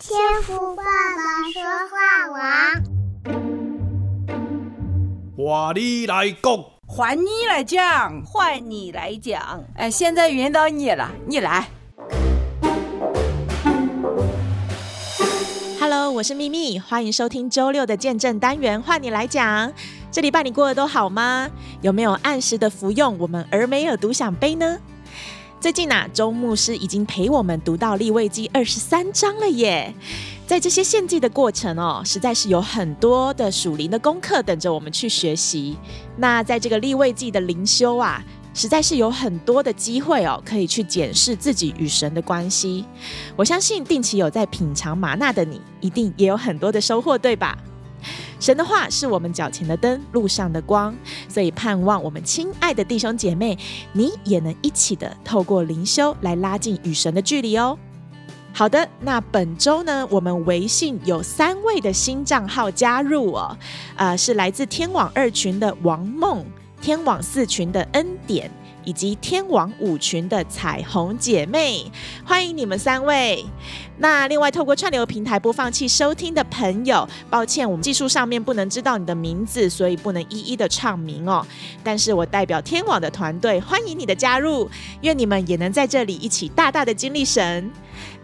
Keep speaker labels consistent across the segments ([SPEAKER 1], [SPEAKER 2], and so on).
[SPEAKER 1] 天赋爸爸说话王，
[SPEAKER 2] 换你来讲，
[SPEAKER 3] 换你来讲，换你来讲。哎，现在轮到你了，你来。
[SPEAKER 4] Hello，我是秘密，欢迎收听周六的见证单元，换你来讲。这礼拜你过得都好吗？有没有按时的服用我们俄梅尔独享杯呢？最近啊，周牧师已经陪我们读到利未记二十三章了耶。在这些献祭的过程哦，实在是有很多的属灵的功课等着我们去学习。那在这个利未记的灵修啊，实在是有很多的机会哦，可以去检视自己与神的关系。我相信定期有在品尝吗哪的你，一定也有很多的收获，对吧？神的话是我们脚前的灯，路上的光，所以盼望我们亲爱的弟兄姐妹，你也能一起的透过灵修来拉近与神的距离哦。好的，那本周呢，我们微信有三位的新账号加入哦，呃，是来自天网二群的王梦，天网四群的恩典。以及天网舞群的彩虹姐妹，欢迎你们三位。那另外透过串流平台播放器收听的朋友，抱歉，我们技术上面不能知道你的名字，所以不能一一的唱名哦。但是我代表天网的团队，欢迎你的加入，愿你们也能在这里一起大大的经历神。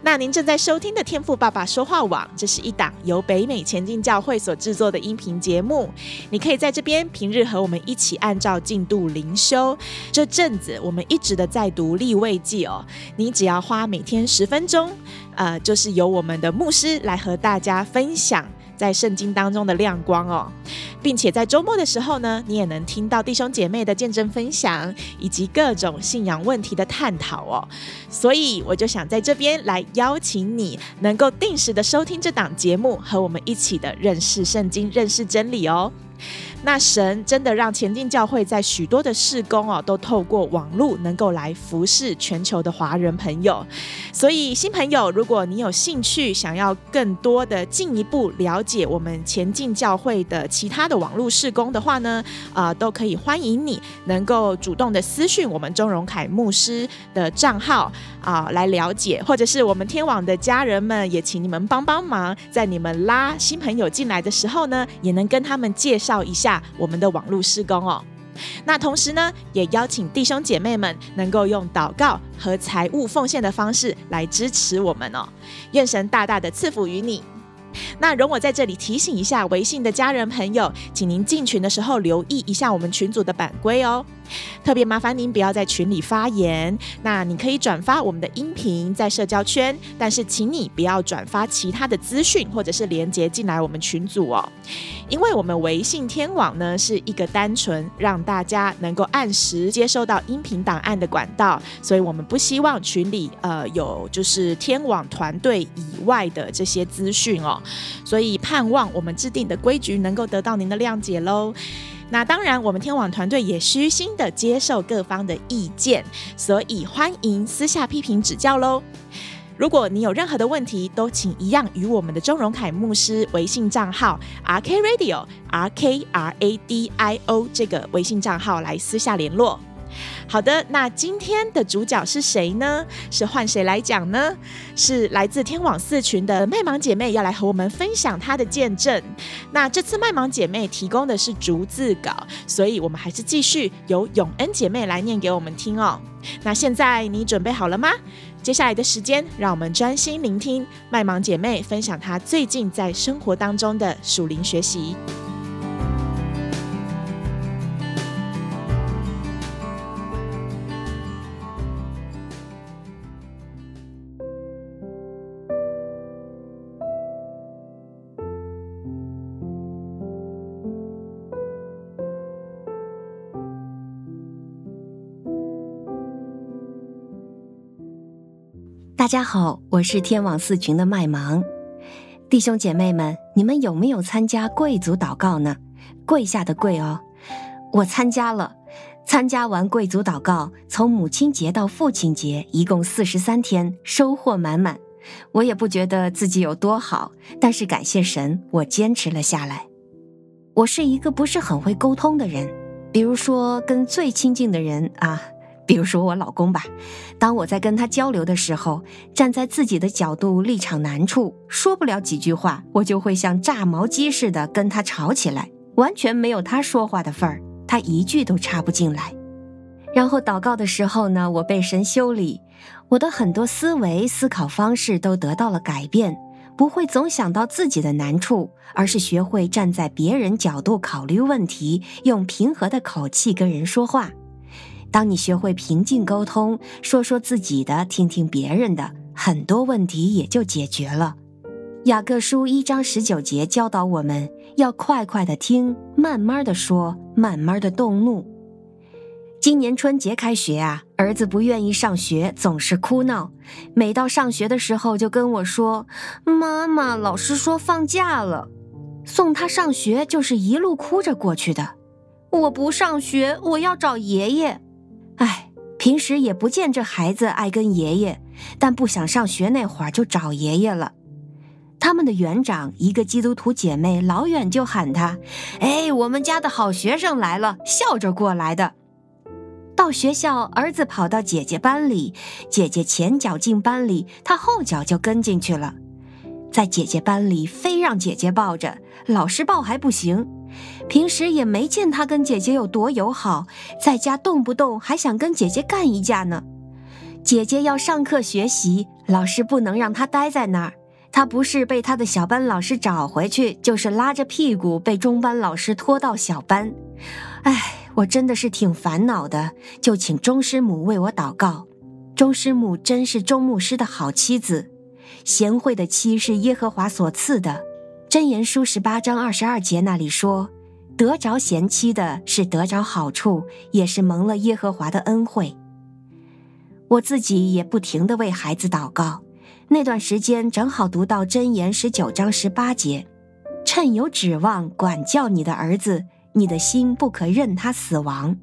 [SPEAKER 4] 那您正在收听的天赋爸爸说话网，这是一档由北美前进教会所制作的音频节目。你可以在这边平日和我们一起按照进度灵修。这阵子我们一直的在读立位记哦，你只要花每天十分钟，呃，就是由我们的牧师来和大家分享。在圣经当中的亮光哦，并且在周末的时候呢，你也能听到弟兄姐妹的见证分享，以及各种信仰问题的探讨哦。所以我就想在这边来邀请你，能够定时的收听这档节目，和我们一起的认识圣经、认识真理哦。那神真的让前进教会在许多的事工哦，都透过网络能够来服侍全球的华人朋友。所以新朋友，如果你有兴趣想要更多的进一步了解我们前进教会的其他的网络事工的话呢，啊、都可以欢迎你能够主动的私讯我们钟荣凯牧师的账号啊、来了解，或者是我们天网的家人们，也请你们帮帮忙，在你们拉新朋友进来的时候呢，也能跟他们介绍一下。我们的网络施工哦，那同时呢，也邀请弟兄姐妹们能够用祷告和财务奉献的方式来支持我们哦。愿神大大的赐福于你。那容我在这里提醒一下微信的家人朋友，请您进群的时候留意一下我们群组的版规哦。特别麻烦您不要在群里发言。那你可以转发我们的音频在社交圈，但是请你不要转发其他的资讯或者是连接进来我们群组哦。因为我们微信天网呢是一个单纯让大家能够按时接收到音频档案的管道，所以我们不希望群里呃有就是天网团队以外的这些资讯哦。所以盼望我们制定的规矩能够得到您的谅解喽。那当然，我们天网团队也虚心的接受各方的意见，所以欢迎私下批评指教喽。如果你有任何的问题，都请一样与我们的钟荣凯牧师微信账号 R K Radio R K R A D I O 这个微信账号来私下联络。好的，那今天的主角是谁呢？是换谁来讲呢？是来自天网四群的麦芒姐妹要来和我们分享她的见证。那这次麦芒姐妹提供的是逐字稿，所以我们还是继续由永恩姐妹来念给我们听哦。那现在你准备好了吗？接下来的时间，让我们专心聆听麦芒姐妹分享她最近在生活当中的属灵学习。
[SPEAKER 5] 大家好，我是天网四群的麦芒。弟兄姐妹们，你们有没有参加贵族祷告呢？跪下的跪哦，我参加了。参加完贵族祷告，从母亲节到父亲节，一共四十三天，收获满满。我也不觉得自己有多好，但是感谢神，我坚持了下来。我是一个不是很会沟通的人，比如说跟最亲近的人啊。比如说我老公吧，当我在跟他交流的时候，站在自己的角度立场难处，说不了几句话，我就会像炸毛鸡似的跟他吵起来，完全没有他说话的份儿，他一句都插不进来。然后祷告的时候呢，我被神修理，我的很多思维、思考方式都得到了改变，不会总想到自己的难处，而是学会站在别人角度考虑问题，用平和的口气跟人说话。当你学会平静沟通，说说自己的，听听别人的，很多问题也就解决了。雅各书一章十九节教导我们要快快的听，慢慢的说，慢慢的动怒。今年春节开学啊，儿子不愿意上学，总是哭闹。每到上学的时候，就跟我说：“妈妈，老师说放假了。”送他上学就是一路哭着过去的。我不上学，我要找爷爷。哎，平时也不见这孩子爱跟爷爷，但不想上学那会儿就找爷爷了。他们的园长一个基督徒姐妹老远就喊他：“哎，我们家的好学生来了，笑着过来的。”到学校，儿子跑到姐姐班里，姐姐前脚进班里，他后脚就跟进去了。在姐姐班里，非让姐姐抱着，老师抱还不行。平时也没见他跟姐姐有多友好，在家动不动还想跟姐姐干一架呢。姐姐要上课学习，老师不能让他待在那儿。他不是被他的小班老师找回去，就是拉着屁股被中班老师拖到小班。唉，我真的是挺烦恼的，就请钟师母为我祷告。钟师母真是钟牧师的好妻子，贤惠的妻是耶和华所赐的。箴言书十八章二十二节那里说：“得着贤妻的是得着好处，也是蒙了耶和华的恩惠。”我自己也不停地为孩子祷告。那段时间正好读到箴言十九章十八节：“趁有指望，管教你的儿子，你的心不可任他死亡。”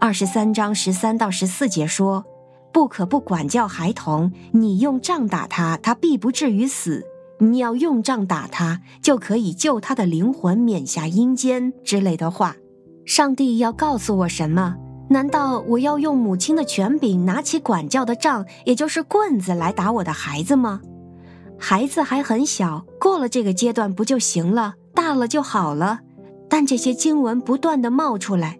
[SPEAKER 5] 二十三章十三到十四节说：“不可不管教孩童，你用杖打他，他必不至于死。”你要用杖打他，就可以救他的灵魂免下阴间之类的话。上帝要告诉我什么？难道我要用母亲的权柄，拿起管教的杖，也就是棍子来打我的孩子吗？孩子还很小，过了这个阶段不就行了？大了就好了。但这些经文不断的冒出来，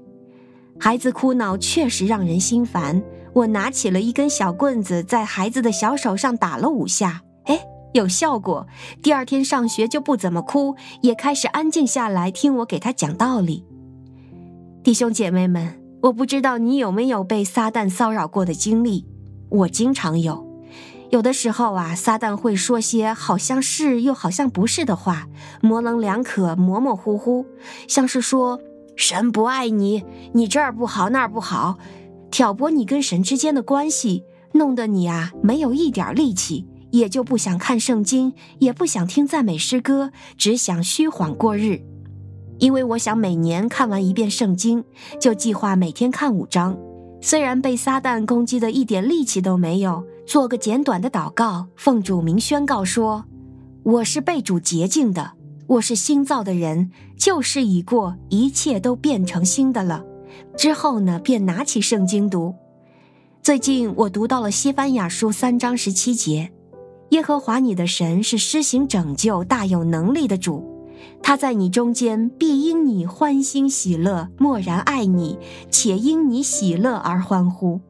[SPEAKER 5] 孩子哭闹确实让人心烦。我拿起了一根小棍子，在孩子的小手上打了五下。有效果，第二天上学就不怎么哭，也开始安静下来听我给他讲道理。弟兄姐妹们，我不知道你有没有被撒旦骚扰过的经历，我经常有。有的时候啊，撒旦会说些好像是又好像不是的话，模棱两可、模模糊糊，像是说神不爱你，你这儿不好那儿不好，挑拨你跟神之间的关系，弄得你啊没有一点力气。也就不想看圣经，也不想听赞美诗歌，只想虚晃过日。因为我想每年看完一遍圣经，就计划每天看五章。虽然被撒旦攻击的一点力气都没有，做个简短的祷告，奉主名宣告说：我是被主洁净的，我是新造的人，旧事已过，一切都变成新的了。之后呢，便拿起圣经读。最近我读到了西班牙书三章十七节。耶和华你的神是施行拯救、大有能力的主，他在你中间必因你欢欣喜乐，默然爱你，且因你喜乐而欢呼。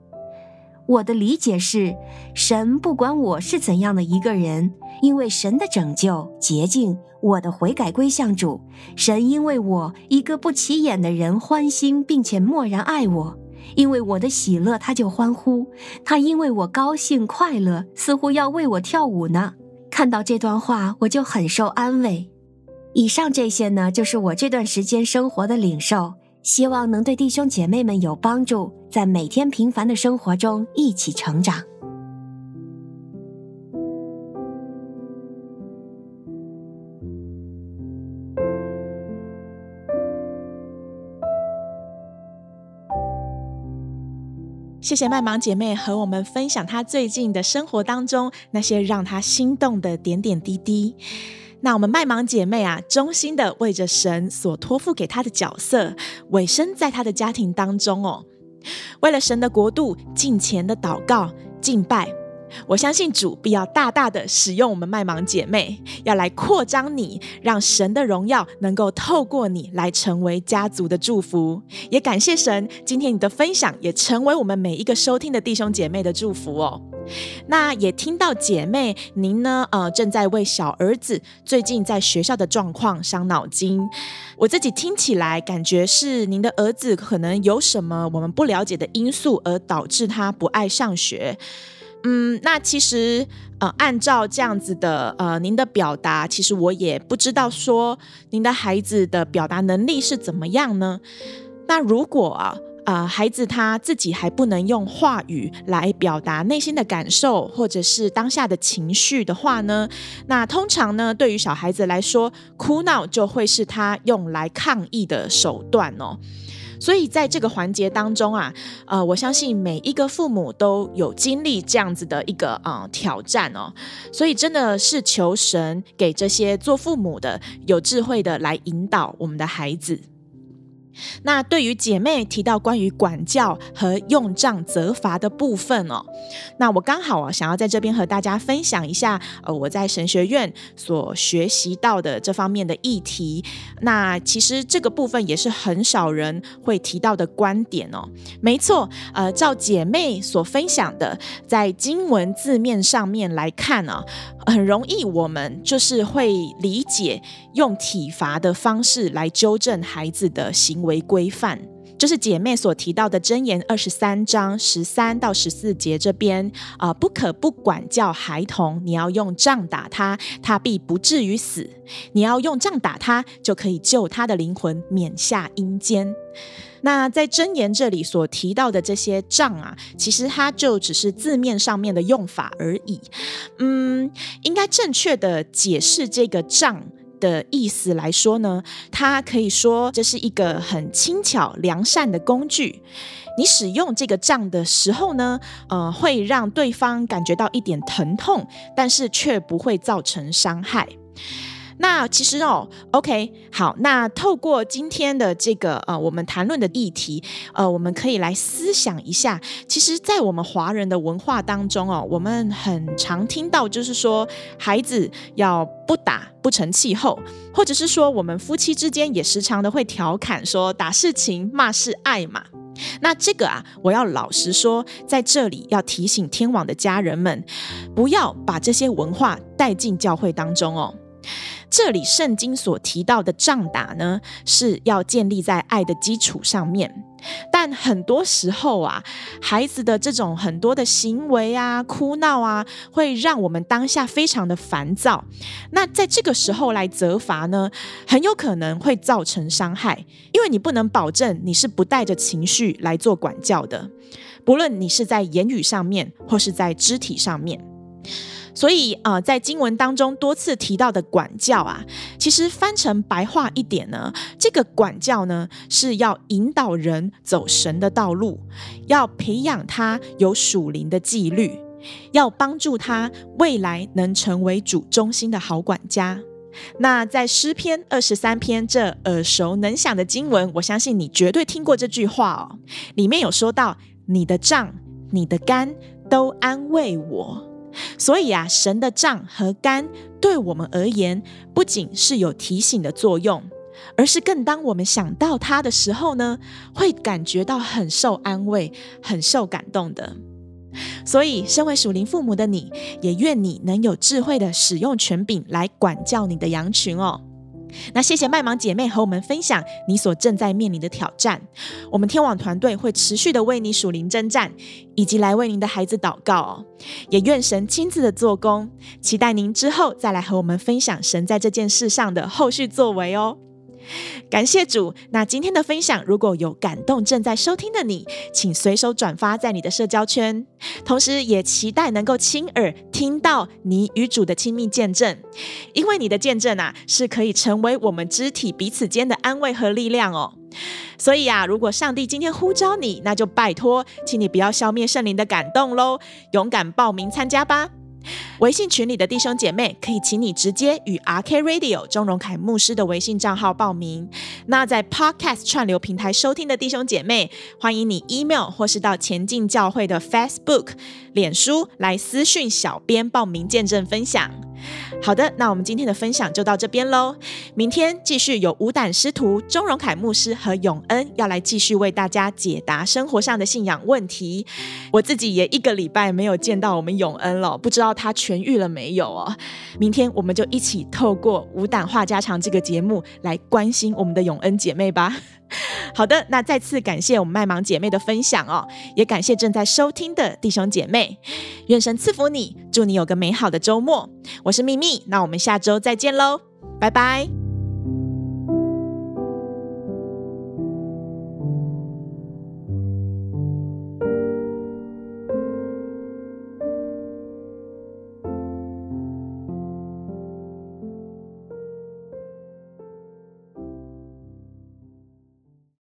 [SPEAKER 5] 我的理解是，神不管我是怎样的一个人，因为神的拯救洁净，我的悔改归向主，神因为我一个不起眼的人欢心，并且默然爱我。因为我的喜乐，他就欢呼；他因为我高兴快乐，似乎要为我跳舞呢。看到这段话，我就很受安慰。以上这些呢，就是我这段时间生活的领受，希望能对弟兄姐妹们有帮助，在每天平凡的生活中一起成长。
[SPEAKER 4] 谢谢麦芒姐妹和我们分享她最近的生活当中那些让她心动的点点滴滴。那我们麦芒姐妹啊，衷心的为着神所托付给她的角色，委身在她的家庭当中哦。为了神的国度，敬虔的祷告敬拜。我相信主必要大大的使用我们麦芒姐妹，要来扩张你，让神的荣耀能够透过你来成为家族的祝福。也感谢神，今天你的分享也成为我们每一个收听的弟兄姐妹的祝福哦。那也听到姐妹您呢，呃，正在为小儿子最近在学校的状况伤脑筋。我自己听起来感觉是您的儿子可能有什么我们不了解的因素，而导致他不爱上学。嗯，那其实呃，按照这样子的呃，您的表达，其实我也不知道说您的孩子的表达能力是怎么样呢？那如果啊，呃，孩子他自己还不能用话语来表达内心的感受或者是当下的情绪的话呢，那通常呢，对于小孩子来说，哭闹就会是他用来抗议的手段哦。所以在这个环节当中啊，呃，我相信每一个父母都有经历这样子的一个啊挑战哦，所以真的是求神给这些做父母的有智慧的来引导我们的孩子。那对于姐妹提到关于管教和用杖责罚的部分哦，那我刚好啊想要在这边和大家分享一下，呃，我在神学院所学习到的这方面的议题。那其实这个部分也是很少人会提到的观点哦。没错，呃，照姐妹所分享的，在经文字面上面来看呢，啊，很容易我们就是会理解用体罚的方式来纠正孩子的行为。规范，就是姐妹所提到的箴言二十三章十三到十四节这边啊、不可不管教孩童，你要用杖打他，他必不至于死；你要用杖打他，就可以救他的灵魂免下阴间。那在箴言这里所提到的这些杖啊，其实它就只是字面上面的用法而已。嗯，应该正确的解释这个杖的意思来说呢，它可以说这是一个很轻巧良善的工具。你使用这个杖的时候呢，呃，会让对方感觉到一点疼痛，但是却不会造成伤害。那其实哦，OK，好，那透过今天的这个呃，我们谈论的议题，呃，我们可以来思想一下。其实，在我们华人的文化当中哦，我们很常听到，就是说孩子要不打不成气候，或者是说我们夫妻之间也时常的会调侃说打是情，骂是爱嘛。那这个啊，我要老实说，在这里要提醒天网的家人们，不要把这些文化带进教会当中哦。这里圣经所提到的仗打呢，是要建立在爱的基础上面。但很多时候啊，孩子的这种很多的行为啊、哭闹啊，会让我们当下非常的烦躁。那在这个时候来责罚呢，很有可能会造成伤害，因为你不能保证你是不带着情绪来做管教的，不论你是在言语上面或是在肢体上面。所以啊、在经文当中多次提到的管教啊，其实翻成白话一点呢，这个管教呢是要引导人走神的道路，要培养他有属灵的纪律，要帮助他未来能成为主中心的好管家。那在诗篇二十三篇这耳熟能详的经文，我相信你绝对听过这句话哦，里面有说到：“你的杖、你的竿都安慰我。”所以啊，神的杖和竿对我们而言，不仅是有提醒的作用，而是更当我们想到它的时候呢，会感觉到很受安慰、很受感动的。所以，身为属灵父母的你，也愿你能有智慧的使用权柄来管教你的羊群哦。那谢谢麦芒姐妹和我们分享你所正在面临的挑战，我们天网团队会持续的为你属灵征战，以及来为您的孩子祷告哦，也愿神亲自的做工，期待您之后再来和我们分享神在这件事上的后续作为哦。感谢主，那今天的分享如果有感动正在收听的你，请随手转发在你的社交圈，同时也期待能够亲耳听到你与主的亲密见证，因为你的见证啊是可以成为我们肢体彼此间的安慰和力量哦。所以啊，如果上帝今天呼召你，那就拜托，请你不要消灭圣灵的感动喽，勇敢报名参加吧。微信群里的弟兄姐妹可以请你直接与 RK Radio 钟荣凯牧师的微信账号报名。那在 Podcast 串流平台收听的弟兄姐妹，欢迎你 email 或是到前进教会的 Facebook、脸书来私讯小编报名见证分享。好的，那我们今天的分享就到这边喽。明天继续有五胆师徒钟荣凯牧师和永恩要来继续为大家解答生活上的信仰问题。我自己也一个礼拜没有见到我们永恩了，不知道他痊愈了没有哦。明天我们就一起透过五胆话家常这个节目来关心我们的永恩姐妹吧。好的，那再次感谢我们麦芒姐妹的分享哦，也感谢正在收听的弟兄姐妹，愿神赐福你，祝你有个美好的周末。我是秘密，那我们下周再见喽，拜拜。